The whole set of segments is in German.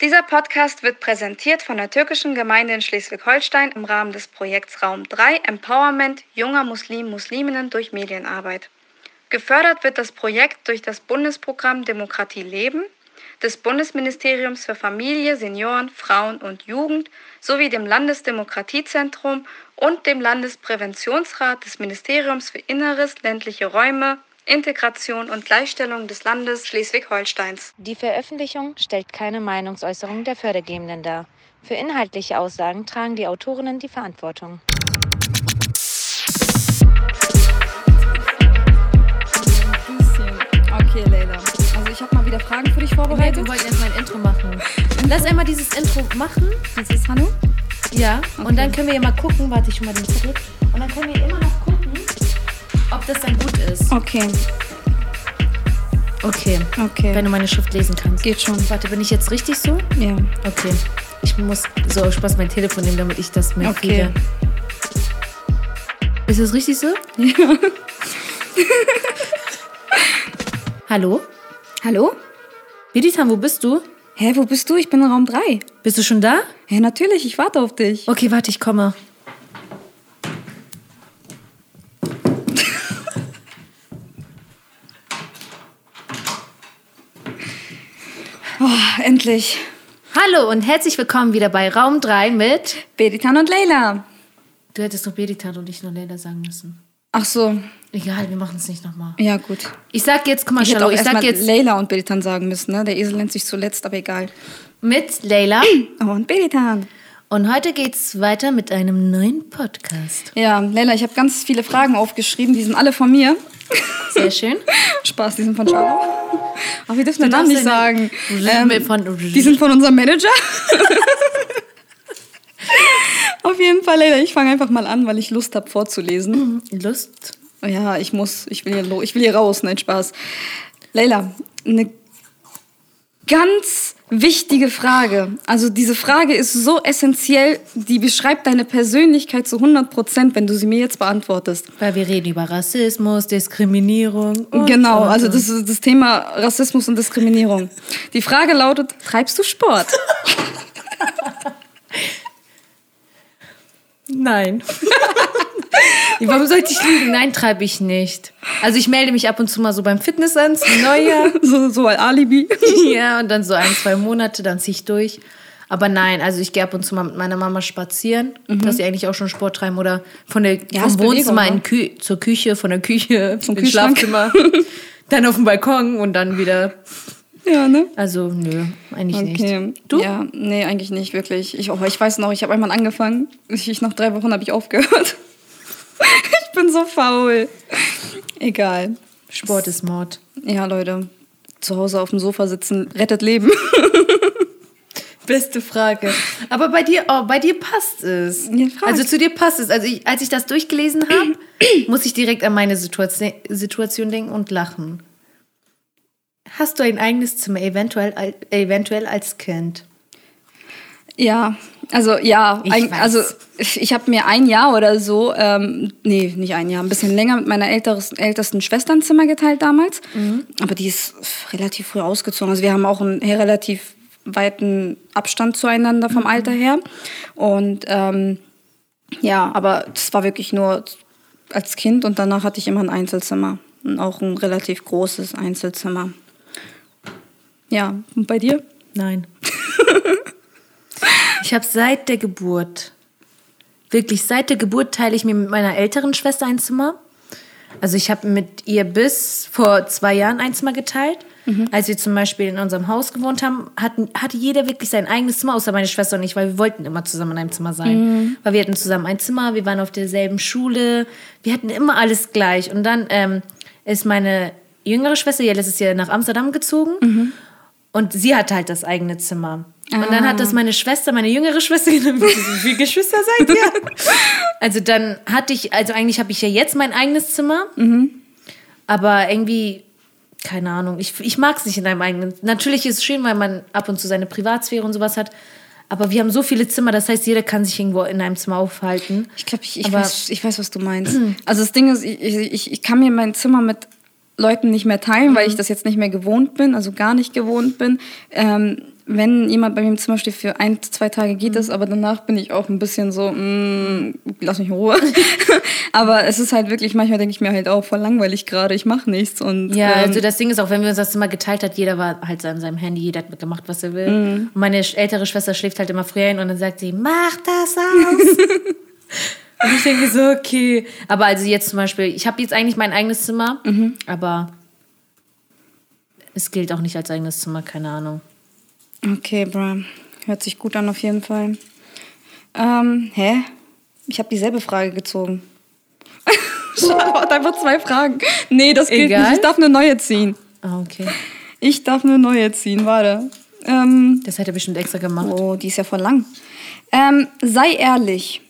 Dieser Podcast wird präsentiert von der türkischen Gemeinde in Schleswig-Holstein im Rahmen des Projekts Raum 3 Empowerment junger Muslim-Musliminnen durch Medienarbeit. Gefördert wird das Projekt durch das Bundesprogramm Demokratie leben des Bundesministeriums für Familie, Senioren, Frauen und Jugend sowie dem Landesdemokratiezentrum und dem Landespräventionsrat des Ministeriums für Inneres, ländliche Räume, Integration und Gleichstellung des Landes Schleswig-Holsteins. Die Veröffentlichung stellt keine Meinungsäußerung der Fördergebenden dar. Für inhaltliche Aussagen tragen die Autorinnen die Verantwortung. Okay, Leila. Also ich habe mal wieder Fragen für dich vorbereitet. wir wollten erstmal ein Intro machen. Lass einmal dieses Intro machen. Das ist Hanno. Ja. Und dann können wir ja mal gucken. Warte, ich schon mal den Zettel. Und dann können wir immer noch gucken, ob das dann gut ist. Okay, Okay. okay. Wenn du meine Schrift lesen kannst. Geht schon. Warte, bin ich jetzt richtig so? Ja. Okay. Ich muss so aus Spaß mein Telefon nehmen, damit ich das mehr Okay. kriege. Ist das richtig so? Ja. Hallo? Hallo? Beditan, wo bist du? Hä, wo bist du? Ich bin in Raum 3. Bist du schon da? Ja, natürlich, ich warte auf dich. Okay, warte, ich komme. Oh, endlich. Hallo und herzlich willkommen wieder bei Raum 3 mit. Beditan und Leila. Du hättest nur Beditan und nicht nur Leila sagen müssen. Ach so, Egal, wir machen es nicht nochmal. ja gut. Ich sag jetzt, guck mal, Ich auch ich sag jetzt Leila und Beditan sagen müssen, ne? Der Esel nennt sich zuletzt, aber egal. mit Leila. Und Beditan. Und heute geht's weiter mit einem neuen Podcast. Ja, Leila, ich habe ganz viele Fragen aufgeschrieben, die sind alle von mir. Sehr schön. Spaß, die sind von Charlotte. Ach, wir dürfen den Namen nicht sagen. Ähm, von, die sind von unserem Manager. Auf jeden Fall, Leila, ich fange einfach mal an, weil ich Lust habe vorzulesen. Lust. Ja, ich muss, ich will hier, ich will hier raus, nein, Spaß. Leila, eine ganz wichtige Frage. Also diese Frage ist so essentiell, die beschreibt deine Persönlichkeit zu 100 Prozent, wenn du sie mir jetzt beantwortest. Weil wir reden über Rassismus, Diskriminierung. Und genau, und, also das ist das Thema Rassismus und Diskriminierung. Die Frage lautet, treibst du Sport? Nein. Warum sollte ich lügen? Nein, treibe ich nicht. Also ich melde mich ab und zu mal so beim Fitness an, zum Neujahr. so, so als Alibi. ja, und dann so ein, zwei Monate, dann ziehe ich durch. Aber nein, also ich gehe ab und zu mal mit meiner Mama spazieren, dass sie eigentlich auch schon Sport treiben oder von der, Ja, vom Wohnzimmer in Kü zur Küche, von der Küche Zum. Schlafzimmer, dann auf den Balkon und dann wieder. Ja, ne? Also nö, eigentlich Okay. nicht. Du? Ja, nee, eigentlich nicht, wirklich. Ich, oh, ich weiß noch, ich habe einmal angefangen. Ich, ich, nach drei Wochen habe ich aufgehört. ich bin so faul. Egal. Sport ist Mord. Ja, Leute, zu Hause auf dem Sofa sitzen rettet Leben. Beste Frage. Aber bei dir, oh, bei dir passt es. Ja, also zu dir passt es. Also ich, als ich das durchgelesen habe, muss ich direkt an meine Situation, Situation denken und lachen. Hast du ein eigenes Zimmer, eventuell, eventuell als Kind? Ja, also ja, Ich ein, also ich, habe mir ein Jahr oder so, ähm, nee, nicht ein Jahr, ein bisschen länger mit meiner älteres, ältesten Schwester ein Zimmer geteilt damals. Mhm. Aber die ist relativ früh ausgezogen. Also wir haben auch einen relativ weiten Abstand zueinander Mhm. vom Alter her. Und ähm, ja, aber das war wirklich nur als Kind und danach hatte ich immer ein Einzelzimmer. Und auch ein relativ großes Einzelzimmer. Ja, und bei dir? Nein. ich habe seit der Geburt, wirklich seit der Geburt teile ich mir mit meiner älteren Schwester ein Zimmer. Also ich habe mit ihr bis vor zwei Jahren ein Zimmer geteilt. Als wir zum Beispiel in unserem Haus gewohnt haben, hatten, hatte jeder wirklich sein eigenes Zimmer, außer meine Schwester und ich, weil wir wollten immer zusammen in einem Zimmer sein. Weil wir hatten zusammen ein Zimmer, wir waren auf derselben Schule, wir hatten immer alles gleich. Und dann ähm, ist meine jüngere Schwester ja letztes Jahr nach Amsterdam gezogen. Und sie hatte halt das eigene Zimmer. Und dann hat das meine Schwester, meine jüngere Schwester, genommen. wie viele Geschwister seid ihr? Also dann hatte ich, also eigentlich habe ich ja jetzt mein eigenes Zimmer. Aber irgendwie, keine Ahnung, ich, ich mag es nicht in einem eigenen. Natürlich ist es schön, weil man ab und zu seine Privatsphäre und sowas hat. Aber wir haben so viele Zimmer, das heißt, jeder kann sich irgendwo in einem Zimmer aufhalten. Ich glaube, ich, ich, weiß, ich weiß, was du meinst. Also das Ding ist, ich, ich, ich kann mir mein Zimmer mit Leuten nicht mehr teilen, weil ich das jetzt nicht mehr gewohnt bin, also gar nicht gewohnt bin. Ähm, wenn jemand bei mir im Zimmer steht, für ein, zwei Tage geht das, aber danach bin ich auch ein bisschen so, mm, lass mich in Ruhe. aber es ist halt wirklich, manchmal denke ich mir halt auch voll langweilig gerade, ich mache nichts. Und, Ja, ähm, also das Ding ist auch, wenn wir uns das Zimmer geteilt hat, jeder war halt an seinem Handy, jeder hat gemacht, was er will. Mhm. Und meine ältere Schwester schläft halt immer früher hin und dann sagt sie, mach das aus. und ich denke so, okay. Aber also jetzt zum Beispiel, ich habe jetzt eigentlich mein eigenes Zimmer, Mhm. aber es gilt auch nicht als eigenes Zimmer, keine Ahnung. Okay, bra. Hört sich gut an auf jeden Fall. Ähm, hä? Ich habe dieselbe Frage gezogen. Charlotte, einfach zwei Fragen. Nee, das gilt Egal. nicht. Ich darf eine neue ziehen. Ah, okay. Ich darf eine neue ziehen, warte. Ähm, Das hat er bestimmt extra gemacht. oh, die ist ja voll lang. Ähm, sei ehrlich.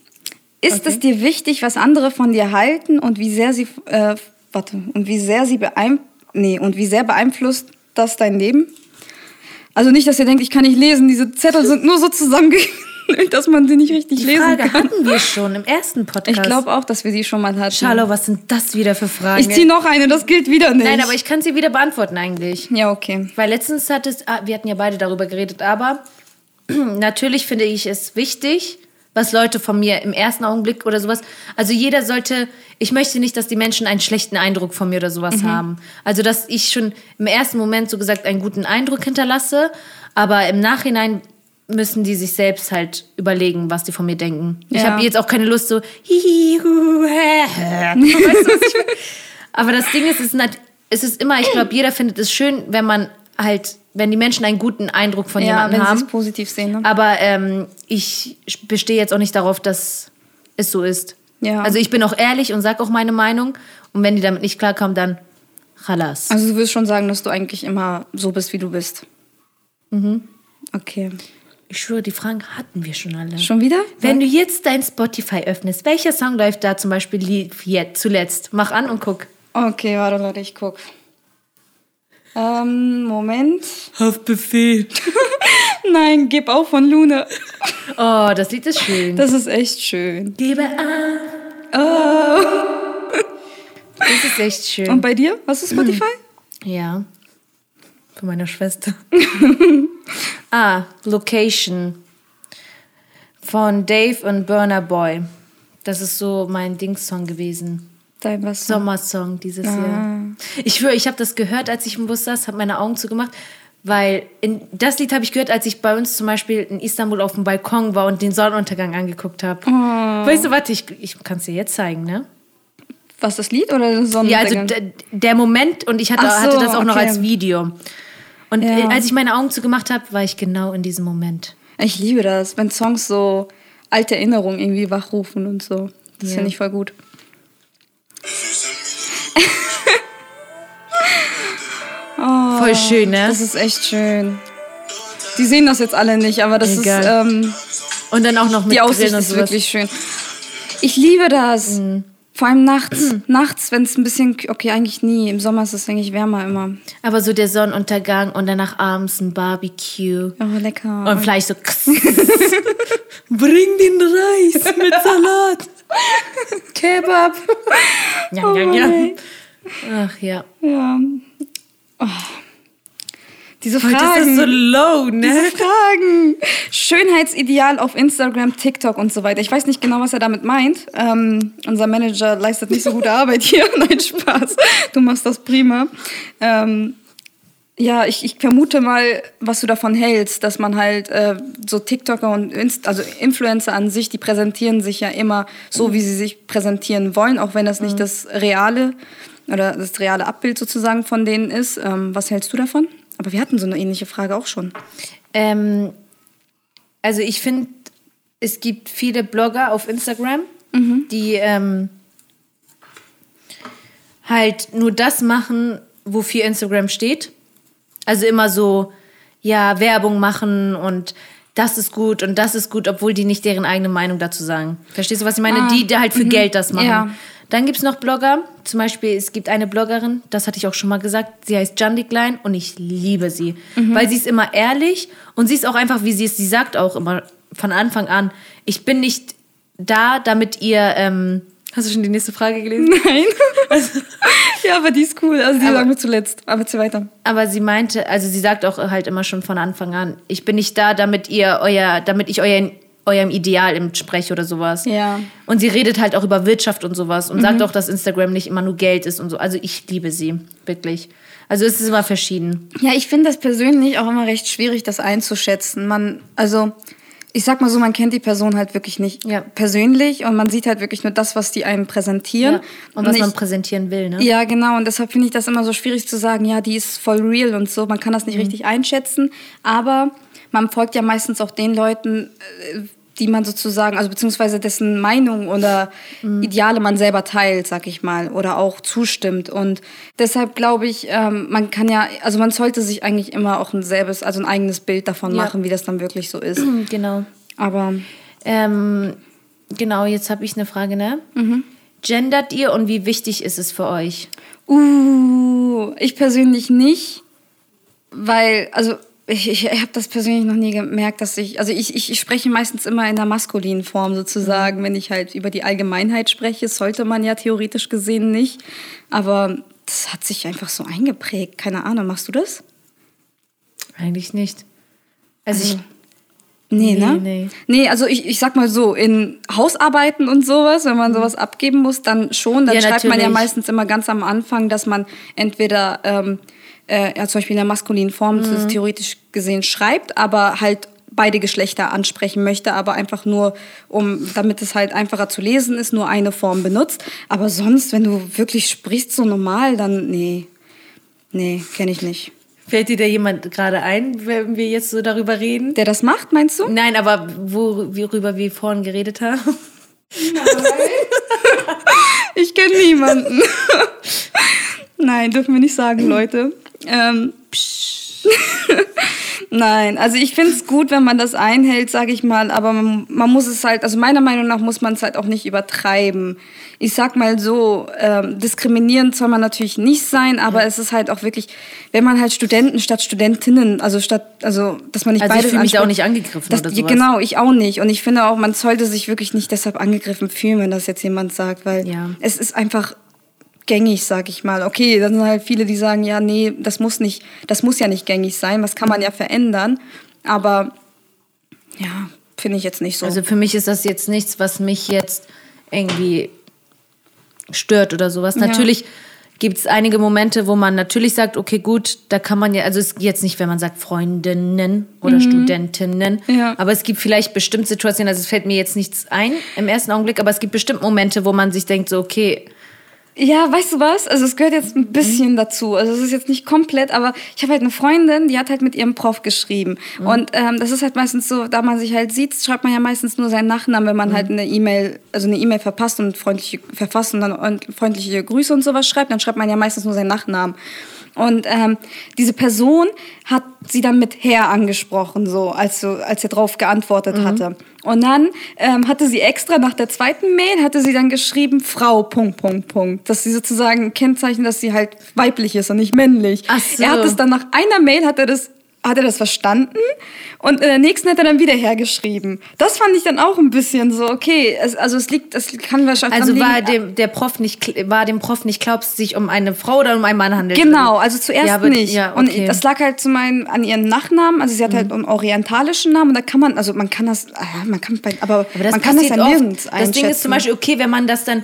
Ist es dir wichtig, was andere von dir halten und wie sehr sie, äh, warte, und wie sehr sie beein, nee, und wie sehr beeinflusst das dein Leben? Also nicht, dass ihr denkt, ich kann nicht lesen. Diese Zettel sind nur so zusammengenäht, dass man sie nicht richtig Die lesen Frage kann. hatten wir schon im ersten Podcast. Ich glaube auch, dass wir die schon mal hatten. Charlo, was sind das wieder für Fragen? Ich ziehe noch eine, das gilt wieder nicht. Nein, aber ich kann sie wieder beantworten eigentlich. Ja, okay. Weil letztens hat es, ah, wir hatten ja beide darüber geredet, aber natürlich finde ich es wichtig, was Leute von mir im ersten Augenblick oder sowas. Also jeder sollte, ich möchte nicht, dass die Menschen einen schlechten Eindruck von mir oder sowas haben. Also dass ich schon im ersten Moment so gesagt einen guten Eindruck hinterlasse, aber im Nachhinein müssen die sich selbst halt überlegen, was die von mir denken. Ich Ja. habe jetzt auch keine Lust so hihi, hu, hä, hä. Weißt du, ich? Aber das Ding ist, es ist immer, ich glaube, jeder findet es schön, wenn man halt, wenn die Menschen einen guten Eindruck von Ja, jemandem wenn haben. es positiv sehen. Ne? Aber ähm, ich bestehe jetzt auch nicht darauf, dass es so ist. Ja. Also ich bin auch ehrlich und sage auch meine Meinung. Und wenn die damit nicht klarkommen, dann Chalas. Also du würdest schon sagen, dass du eigentlich immer so bist, wie du bist. Mhm. Okay. Ich schwöre, die Fragen hatten wir schon alle. Schon wieder? Wenn du jetzt dein Spotify öffnest, welcher Song läuft da zum Beispiel jetzt zuletzt? Mach an und guck. Okay, warte, Leute, ich guck. Ähm, Moment. Haftbefehl. Nein, gib auf von Luna. Oh, das Lied ist schön. Das ist echt schön. Gebe an. Oh. Das ist echt schön. Und bei dir? Hast du Spotify? Ja. Von meiner Schwester. ah, Location. Von Dave und Burner Boy. Das ist so mein Dingssong gewesen. Dein was? Sommersong dieses Ah. Jahr. Ich schwöre, ich habe das gehört, als ich im Bus saß, habe meine Augen zugemacht, weil in, das Lied habe ich gehört, als ich bei uns zum Beispiel in Istanbul auf dem Balkon war und den Sonnenuntergang angeguckt habe. Oh. Weißt du, warte, ich, ich kann es dir jetzt zeigen, ne? Was, das Lied oder das Ja, Sonnenuntergang? also d- der Moment und ich hatte, so, hatte das auch noch okay. als Video. Und Ja. äh, als ich meine Augen zugemacht habe, war ich genau in diesem Moment. Ich liebe das, wenn Songs so alte Erinnerungen irgendwie wachrufen und so. Das Ja. finde ich voll gut. Voll schön, ne? Das ist echt schön. Die sehen das jetzt alle nicht, aber das Egal. ist ähm, Und dann auch noch mit die Aussicht Grillen und ist sowas. wirklich schön. Ich liebe das. Mhm. Vor allem nachts. nachts, wenn es ein bisschen, okay, eigentlich nie. Im Sommer ist es eigentlich wärmer immer. Aber so der Sonnenuntergang und danach abends ein Barbecue. Oh, lecker. Und vielleicht so. Bring den Reis mit Salat. Kebab. Ja, ja, ja. Ach ja. ja. Oh. Diese Heute ist Fragen. das so low, ne? Diese Fragen. Schönheitsideal auf Instagram, TikTok und so weiter. Ich weiß nicht genau, was er damit meint. Ähm, unser Manager leistet nicht so gute Arbeit hier. Nein, Spaß. Du machst das prima. Ähm, ja, ich, ich vermute mal, was du davon hältst, dass man halt äh, so TikToker und Inst also Influencer an sich, die präsentieren sich ja immer so, wie sie sich präsentieren wollen, auch wenn das nicht das reale oder das reale Abbild sozusagen von denen ist. Ähm, was hältst du davon? Aber wir hatten so eine ähnliche Frage auch schon. Ähm, also ich finde, es gibt viele Blogger auf Instagram, die ähm, halt nur das machen, wofür Instagram steht. Also immer so, ja, Werbung machen und das ist gut und das ist gut, obwohl die nicht deren eigene Meinung dazu sagen. Verstehst du, was ich meine? Die, die halt für Geld das machen. Ja. Dann gibt es noch Blogger. Zum Beispiel, es gibt eine Bloggerin, das hatte ich auch schon mal gesagt, sie heißt Jandy Klein und ich liebe sie. Weil sie ist immer ehrlich und sie ist auch einfach, wie sie es, sie sagt auch immer von Anfang an, ich bin nicht da, damit ihr ähm, Hast du schon die nächste Frage gelesen? Nein. ja, aber die ist cool. Also die sagen wir zuletzt. Aber zieh weiter. Aber sie meinte, also sie sagt auch halt immer schon von Anfang an, ich bin nicht da, damit ihr euer, damit ich euer, eurem Ideal entspreche oder sowas. Ja. Und sie redet halt auch über Wirtschaft und sowas und sagt auch, dass Instagram nicht immer nur Geld ist und so. Also ich liebe sie, wirklich. Also es ist immer verschieden. Ja, ich finde das persönlich auch immer recht schwierig, das einzuschätzen. Man, also ich sag mal so, man kennt die Person halt wirklich nicht Ja. persönlich und man sieht halt wirklich nur das, was die einem präsentieren. Ja. Und was ich, man präsentieren will, ne? Ja, genau. Und deshalb finde ich das immer so schwierig zu sagen, ja, die ist voll real und so. Man kann das nicht Mhm. richtig einschätzen. Aber man folgt ja meistens auch den Leuten, äh, die man sozusagen, also beziehungsweise dessen Meinung oder Mhm. Ideale man selber teilt, sag ich mal, oder auch zustimmt. Und deshalb glaube ich, ähm, man kann ja, also man sollte sich eigentlich immer auch ein selbes, also ein eigenes Bild davon Ja. machen, wie das dann wirklich so ist. Genau. Aber Ähm, genau, jetzt habe ich eine Frage, ne? Gendert ihr und wie wichtig ist es für euch? Uh, ich persönlich nicht, weil, also ich, ich habe das persönlich noch nie gemerkt, dass ich, also ich, ich, ich spreche meistens immer in der maskulinen Form sozusagen, wenn ich halt über die Allgemeinheit spreche, sollte man ja theoretisch gesehen nicht, aber das hat sich einfach so eingeprägt, keine Ahnung, machst du das? Eigentlich nicht. Also, ich, Nee, Nee, ne? nee. Nee, also ich, ich sag mal so, in Hausarbeiten und sowas, wenn man sowas abgeben muss, dann schon. Dann Ja, schreibt man ja natürlich. meistens immer ganz am Anfang, dass man entweder ähm, äh, ja, zum Beispiel in der maskulinen Form Mhm. theoretisch gesehen schreibt, aber halt beide Geschlechter ansprechen möchte, aber einfach nur, um, damit es halt einfacher zu lesen ist, nur eine Form benutzt. Aber sonst, wenn du wirklich sprichst so normal, dann nee. Nee, kenne ich nicht. fällt dir da jemand gerade ein, wenn wir jetzt so darüber reden? Der das macht, meinst du? Nein, aber worüber wir vorhin geredet haben? Ich kenne niemanden. Nein, dürfen wir nicht sagen, Leute. Ähm. Nein, also ich finde es gut, wenn man das einhält, sage ich mal, aber man, man muss es halt, also meiner Meinung nach muss man es halt auch nicht übertreiben. Ich sag mal so, ähm, diskriminierend soll man natürlich nicht sein, aber es ist halt auch wirklich, wenn man halt Studenten statt Studentinnen, also statt, also dass man nicht Also ich beides fühle mich auch nicht angegriffen das, oder sowas. Genau, ich auch nicht. Und ich finde auch, man sollte sich wirklich nicht deshalb angegriffen fühlen, wenn das jetzt jemand sagt, weil Ja. es ist einfach gängig, sag ich mal. Okay, dann sind halt viele, die sagen, ja, nee, das muss nicht, das muss ja nicht gängig sein, was kann man ja verändern. Aber ja, finde ich jetzt nicht so. Also für mich ist das jetzt nichts, was mich jetzt irgendwie stört oder sowas. Ja. Natürlich gibt es einige Momente, wo man natürlich sagt, okay, gut, da kann man ja, also es ist jetzt nicht, wenn man sagt Freundinnen oder Studentinnen, Mhm. Ja. aber es gibt vielleicht bestimmt Situationen, also es fällt mir jetzt nichts ein im ersten Augenblick, aber es gibt bestimmt Momente, wo man sich denkt, so, okay, Ja, weißt du was? Also es gehört jetzt ein bisschen dazu. Also es ist jetzt nicht komplett, aber ich habe halt eine Freundin, die hat halt mit ihrem Prof geschrieben. Und ähm, das ist halt meistens so, da man sich halt sieht, schreibt man ja meistens nur seinen Nachnamen, wenn man halt eine E-Mail, also eine E-Mail verpasst und freundliche verfasst und dann und freundliche Grüße und sowas schreibt, dann schreibt man ja meistens nur seinen Nachnamen. Und ähm, diese Person hat sie dann mit Herr angesprochen, so als, als er drauf geantwortet hatte. Und dann ähm, hatte sie extra nach der zweiten Mail, hatte sie dann geschrieben, Frau, Punkt, Punkt, Punkt. Dass sie sozusagen kennzeichnen, dass sie halt weiblich ist und nicht männlich. Ach so. Er hat es dann nach einer Mail, hat er das hat er das verstanden und in der nächsten hat er dann wieder hergeschrieben. Das fand ich dann auch ein bisschen so, okay, es, also es liegt, es kann wahrscheinlich also war dem, der Prof nicht, war dem Prof nicht klar, ob es sich um eine Frau oder um einen Mann handelt? Genau, also zuerst Ja, aber- nicht. ja, Und okay. Mhm. das lag halt zum einen an ihrem Nachnamen. Also sie hat halt einen orientalischen Namen. Und da kann man, also man kann das, ah ja, man kann, bei, aber, Aber das man kann das ja oft. nirgends Das einschätzen. Ding ist zum Beispiel, okay, wenn man das dann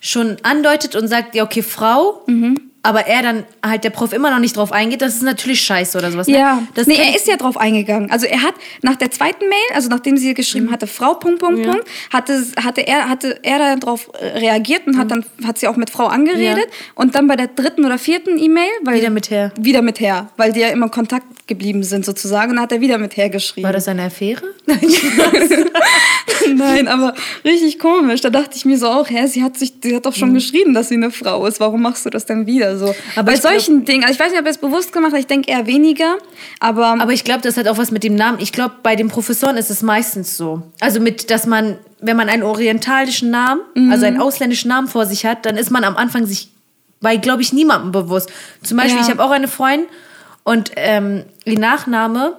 schon andeutet und sagt, ja, okay, Frau, Mhm. Aber er dann halt der Prof immer noch nicht drauf eingeht, das ist natürlich scheiße oder sowas. Ne? Ja, das nee, er ist ja drauf eingegangen. Also er hat nach der zweiten Mail, also nachdem sie geschrieben hatte, Frau, Punkt, Punkt, Punkt, hatte, hatte, er, hatte er dann darauf reagiert und hat dann, hat sie auch mit Frau angeredet. Ja. Und dann bei der dritten oder vierten E-Mail, weil Wieder mit Herr. Wieder mit Herr, weil die ja immer in Kontakt geblieben sind sozusagen. Und dann hat er wieder mit Herr geschrieben. War das eine Affäre? Nein, aber richtig komisch. Da dachte ich mir so auch, hä, sie hat sich, sie hat doch schon geschrieben, dass sie eine Frau ist. Warum machst du das denn wieder so? Aber Bei ich glaub- solchen Dingen, also ich weiß nicht, ob er es bewusst gemacht hat, ich denke eher weniger, aber, Aber ich glaube, das hat auch was mit dem Namen. Ich glaube, bei den Professoren ist es meistens so. Also mit, dass man, wenn man einen orientalischen Namen, also Mhm. einen ausländischen Namen vor sich hat, dann ist man am Anfang sich bei, glaube ich, niemandem bewusst. Zum Beispiel, Ja. ich habe auch eine Freundin und ähm, ihr Nachname,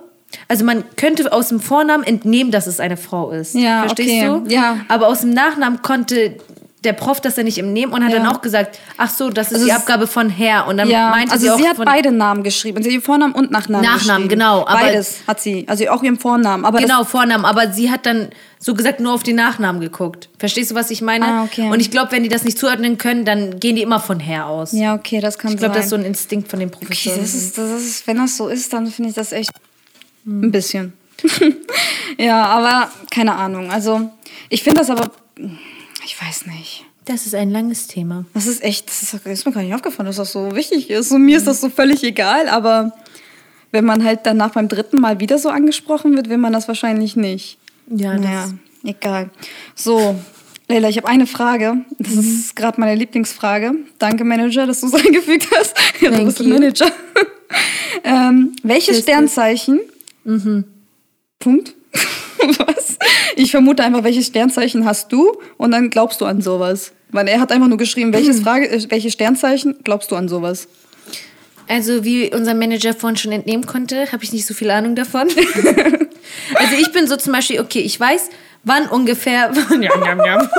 also man könnte aus dem Vornamen entnehmen, dass es eine Frau ist. Ja, Verstehst okay. du? Ja. Aber aus dem Nachnamen konnte der Prof das ja nicht im Nehmen und hat Ja. dann auch gesagt, ach so, das ist Also die Abgabe von Herr. Und dann Ja, meinte also sie auch sie hat beide Namen geschrieben. Sie hat ihren Vornamen und Nachnamen Nachnamen, genau, Beides hat sie. Also auch ihren Vornamen. Aber Genau, Vornamen, aber sie hat dann so gesagt nur auf die Nachnamen geguckt. Verstehst du, was ich meine? Ah, okay. Und ich glaube, wenn die das nicht zuordnen können, dann gehen die immer von Herr aus. Ja, okay, das kann ich glaube, sein. das ist so ein Instinkt von den okay, Professoren. das ist, das ist, wenn das so ist, dann finde ich das echt ein bisschen. ja, aber keine Ahnung. Also ich finde das aber, ich weiß nicht. das ist ein langes Thema. Das ist echt, das ist, ist mir gar nicht aufgefallen, dass das so wichtig ist. Und mir ist das so völlig egal, aber wenn man halt danach beim dritten Mal wieder so angesprochen wird, will man das wahrscheinlich nicht. Ja, das Naja, egal. So, Leila, ich habe eine Frage. Das Mhm. ist gerade meine Lieblingsfrage. Danke, Manager, dass du es eingefügt hast. Ja, du bist ein. Manager. ähm, welche Tschüss, Sternzeichen? Mhm. Punkt. Was? Ich vermute einfach, welches Sternzeichen hast du? Und dann glaubst du an sowas. Weil er hat einfach nur geschrieben, welches Frage, äh, welche Sternzeichen glaubst du an sowas? Also, wie unser Manager vorhin schon entnehmen konnte, habe ich nicht so viel Ahnung davon. also, ich bin so zum Beispiel, okay, ich weiß, wann ungefähr. ja, ja, ja.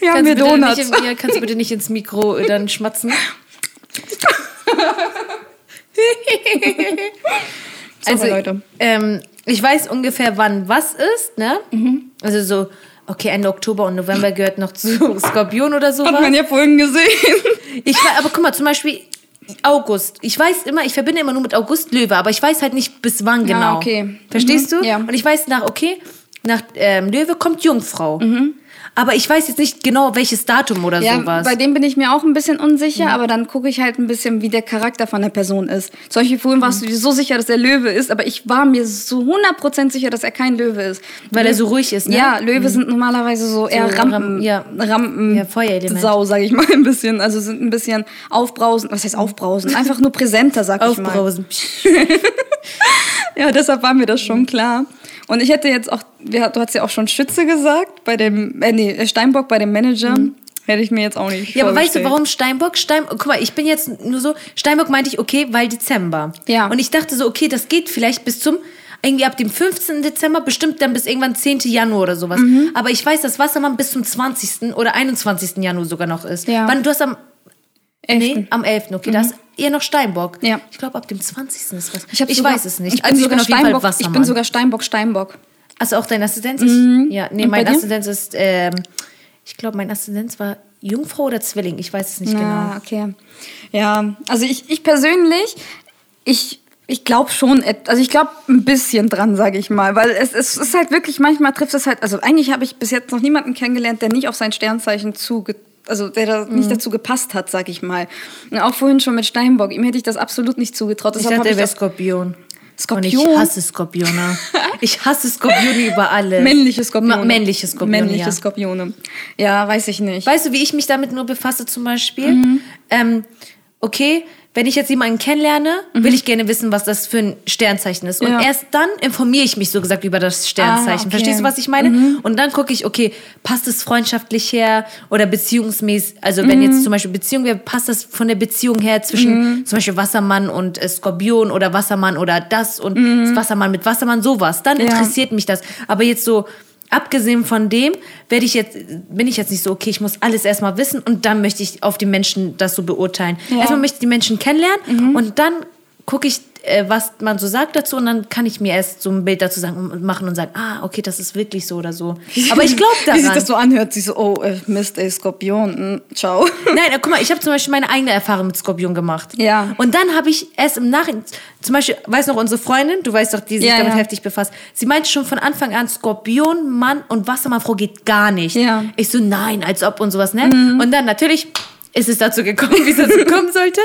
Ja, Kannst, wir Donuts. nicht, ja, kannst du bitte nicht ins Mikro dann schmatzen? Sorry, Leute. Ähm, ich weiß ungefähr, wann was ist, ne? Also so, okay, Ende Oktober und November gehört noch zu Skorpion oder sowas. Hat man ja vorhin gesehen. Ich aber guck mal, zum Beispiel August. Ich weiß immer, ich verbinde immer nur mit August Löwe, aber ich weiß halt nicht bis wann Ja, genau. okay. Verstehst Mhm, du? ja. Und ich weiß nach, okay, nach ähm, Löwe kommt Jungfrau. Aber ich weiß jetzt nicht genau, welches Datum oder Mhm. Ja, sowas. bei dem bin ich mir auch ein bisschen unsicher, aber dann gucke ich halt ein bisschen, wie der Charakter von der Person ist. Zum Beispiel vorhin warst du dir so sicher, dass er Löwe ist, aber ich war mir so 100% sicher, dass er kein Löwe ist. Weil er so ruhig ist, ne? Ja, Löwe sind normalerweise so eher Ram- Rampen, ja. Rampen Ja, Feuerelement. Sau, sag ich mal ein bisschen. Also sind ein bisschen aufbrausend. Was heißt aufbrausend? Einfach nur präsenter, sag ich mal. Aufbrausen. Ja, deshalb war mir das schon klar. Und ich hätte jetzt auch, wir- du hast ja auch schon Schütze gesagt, bei dem, äh, nee, Steinbock bei dem Manager. Hätte ich mir jetzt auch nicht Mhm. Ja, aber weißt du, warum Steinbock? Stein, guck mal, ich bin jetzt nur so, Steinbock meinte ich, okay, weil Dezember. Ja. Und ich dachte so, okay, das geht vielleicht bis zum, irgendwie ab dem 15. Dezember, bestimmt dann bis irgendwann 10. Januar oder sowas. Mhm. Aber ich weiß, dass Wassermann bis zum 20. oder 21. Januar sogar noch ist. Ja. Wann, du hast am, Elften. nee, am 11. Okay, da ist eher noch Steinbock. Ja. Ich glaube, ab dem 20. ist was. Ich, ich sogar, weiß es nicht. Ich bin also ich sogar bin jeden Fall Steinbock. Ich Wassermann. bin sogar Steinbock, Steinbock. Also auch dein Assistenz ist? Ja, nee, Und mein? Assistenz ist, ähm, ich glaube, mein Assistenz war Jungfrau oder Zwilling. Ich weiß es nicht genau. Ja, okay. Ja, also ich, ich persönlich, ich, ich glaube schon, also ich glaube ein bisschen dran, sage ich mal, weil es, es ist halt wirklich, manchmal trifft es halt, also eigentlich habe ich bis jetzt noch niemanden kennengelernt, der nicht auf sein Sternzeichen zuge also der da Mhm. nicht dazu gepasst hat, sag ich mal. Und auch vorhin schon mit Steinbock, ihm hätte ich das absolut nicht zugetraut. Ich Deshalb dachte, hab er wäre Skorpion. Skorpion? Und ich hasse Skorpione. Ich hasse Skorpione über alles. Männliche Skorpione. Ma- Männliche Skorpione, Männliche ja. Skorpione. Ja, weiß ich nicht. Weißt du, wie ich mich damit nur befasse zum Beispiel? Mhm. Ähm, okay, wenn ich jetzt jemanden kennenlerne, will ich gerne wissen, was das für ein Sternzeichen ist. Und Mhm. Ja. erst dann informiere ich mich so gesagt über das Sternzeichen. Ah, okay. Mhm. Verstehst du, was ich meine? Und dann gucke ich, okay, passt es freundschaftlich her oder beziehungsmäßig, also wenn Mhm. jetzt zum Beispiel Beziehung wäre, passt das von der Beziehung her zwischen zum Beispiel Wassermann und äh, Skorpion oder Wassermann oder das und Wassermann mit Wassermann, sowas. Dann Mhm. Ja. interessiert mich das. Aber jetzt so, abgesehen von dem, werde ich jetzt, bin ich jetzt nicht so, okay, ich muss alles erstmal wissen und dann möchte ich auf die Menschen das so beurteilen. Ja. Mhm. Erstmal möchte ich die Menschen kennenlernen und dann gucke ich, was man so sagt dazu und dann kann ich mir erst so ein Bild dazu sagen, machen und sagen, ah, okay, das ist wirklich so oder so. Aber ich glaube Wie sich daran. das so anhört, sie so, oh, äh, Mist, ey, Skorpion, hm, ciao. Nein, äh, guck mal, ich habe zum Beispiel meine eigene Erfahrung mit Skorpion gemacht. Ja. Und dann habe ich erst im Nachhinein, zum Beispiel, weiß noch unsere Freundin, du weißt doch, die sich Ja, damit ja. heftig befasst, sie meinte schon von Anfang an, Skorpion, Mann und Wassermannfrau geht gar nicht. Ja. Mhm. Ich so, nein, als ob und sowas, ne? Und dann natürlich ist es dazu gekommen, wie es dazu kommen sollte.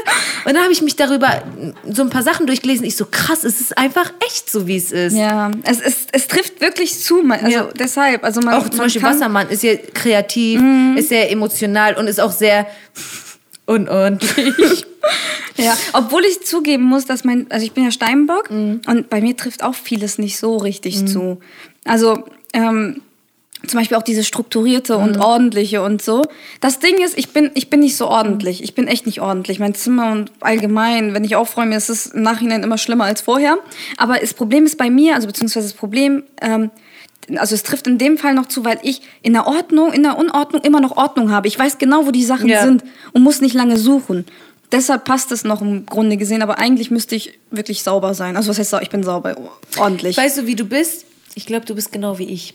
Und dann habe ich mich darüber so ein paar Sachen durchgelesen. Ich so, krass, es ist einfach echt so, wie es ist. Ja, es, es, es trifft wirklich zu. man- Also Ja. deshalb, also man, Auch zum man Beispiel Wassermann ist ja kreativ, Mhm. ist sehr emotional und ist auch sehr unordentlich. Ja, obwohl ich zugeben muss, dass mein, also ich bin ja Steinbock Mhm. und bei mir trifft auch vieles nicht so richtig zu. Also ähm, zum Beispiel auch dieses strukturierte und Mhm. ordentliche und so. Das Ding ist, ich bin, ich bin nicht so ordentlich. Ich bin echt nicht ordentlich. Mein Zimmer und allgemein, wenn ich aufräume, ist es im Nachhinein immer schlimmer als vorher. Aber das Problem ist bei mir, also beziehungsweise das Problem, ähm, also es trifft in dem Fall noch zu, weil ich in der Ordnung, in der Unordnung immer noch Ordnung habe. Ich weiß genau, wo die Sachen Ja. sind und muss nicht lange suchen. Deshalb passt es noch im Grunde gesehen, aber eigentlich müsste ich wirklich sauber sein. Also was heißt sauber? Ich bin sauber, ordentlich. Weißt du, wie du bist? Ich glaube, du bist genau wie ich.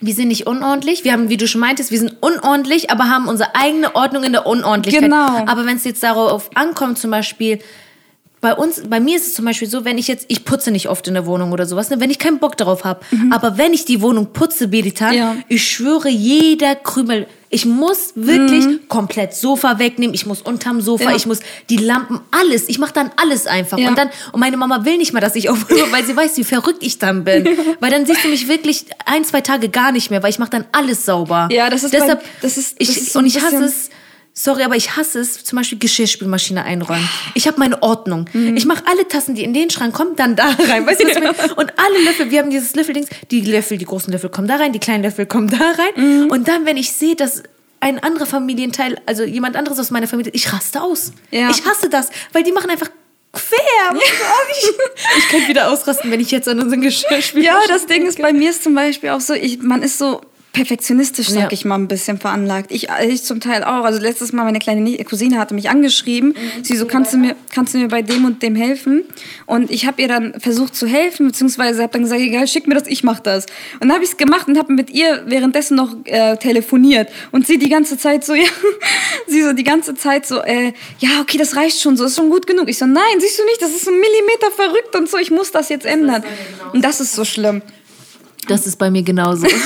Wir sind nicht unordentlich. Wir haben, wie du schon meintest, wir sind unordentlich, aber haben unsere eigene Ordnung in der Unordentlichkeit. Genau. Aber wenn es jetzt darauf ankommt, zum Beispiel, bei uns, bei mir ist es zum Beispiel so, wenn ich jetzt, ich putze nicht oft in der Wohnung oder sowas, ne, wenn ich keinen Bock darauf habe. Aber wenn ich die Wohnung putze, Beditan, Mhm. Ja. ich schwöre, jeder Krümel, ich muss wirklich Mhm. komplett Sofa wegnehmen, ich muss unterm Sofa, Ja. ich muss die Lampen, alles, ich mache dann alles einfach. Ja. Und dann, und meine Mama will nicht mal, dass ich aufräume, weil sie weiß, wie verrückt ich dann bin. weil dann siehst du mich wirklich ein, zwei Tage gar nicht mehr, weil ich mache dann alles sauber. Ja, das ist Deshalb, bei- das ist- ich, das ist so und ich hasse es, Sorry, aber ich hasse es, zum Beispiel Geschirrspülmaschine einräumen. Ich habe meine Ordnung. Mhm. Ich mache alle Tassen, die in den Schrank kommen, dann da rein. Weißt du, was ich meine? Und alle Löffel, wir haben dieses Löffeldings, die Löffel, die großen Löffel kommen da rein, die kleinen Löffel kommen da rein. Mhm. Und dann, wenn ich sehe, dass ein anderer Familienteil, also jemand anderes aus meiner Familie, ich raste aus. Ja. Ich hasse das, weil die machen einfach quer. Ich, ich könnte wieder ausrasten, wenn ich jetzt an unseren Geschirrspül. Ja, das Ding ist, bei mir ist zum Beispiel auch so, ich, man ist so perfektionistisch, sag Ja. ich mal, ein bisschen veranlagt. Ich, ich zum Teil auch. Also letztes Mal meine kleine Cousine hatte mich angeschrieben. Sie so, kannst du mir, kannst du mir bei dem und dem helfen? Und ich habe ihr dann versucht zu helfen, beziehungsweise habe dann gesagt, egal, schick mir das, ich mach das. Und dann habe ich es gemacht und habe mit ihr währenddessen noch äh, telefoniert. Und sie die ganze Zeit so, ja, sie so die ganze Zeit so, äh, ja, okay, das reicht schon, so ist schon gut genug. Ich so, nein, siehst du nicht, das ist ein Millimeter verrückt und so, ich muss das jetzt ändern. Und das ist so schlimm. Das ist bei mir genauso.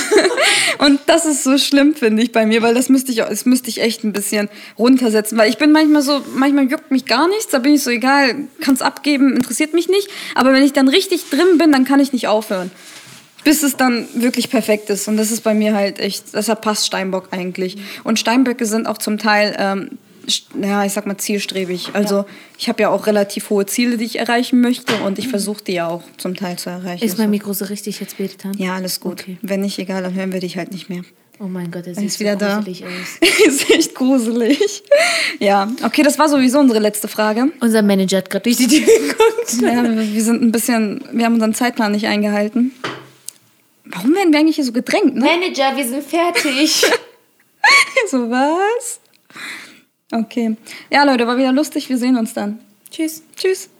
Und das ist so schlimm, finde ich, bei mir, weil das müsste ich, das müsste ich echt ein bisschen runtersetzen. Weil ich bin manchmal so, manchmal juckt mich gar nichts, da bin ich so, egal, kann's abgeben, interessiert mich nicht. Aber wenn ich dann richtig drin bin, dann kann ich nicht aufhören. Bis es dann wirklich perfekt ist. Und das ist bei mir halt echt, deshalb passt Steinbock eigentlich. Und Steinböcke sind auch zum Teil, ähm, ja, ich sag mal, zielstrebig. Also ich habe ja auch relativ hohe Ziele, die ich erreichen möchte. Und ich versuche die ja auch zum Teil zu erreichen. Ist mein Mikro so richtig jetzt, Beditan? ja, alles gut. Okay. Wenn nicht, egal, dann hören wir dich halt nicht mehr. Oh mein Gott, er sieht ist wieder so da. gruselig aus. ist echt gruselig. Ja, okay, das war sowieso unsere letzte Frage. Unser Manager hat gerade durch die Tür geguckt. Ja, wir wir sind ein bisschen, wir haben unseren Zeitplan nicht eingehalten. Warum werden wir eigentlich hier so gedrängt, ne? Manager, wir sind fertig. So was? Okay. Ja, Leute, war wieder lustig. Wir sehen uns dann. Tschüss. Tschüss.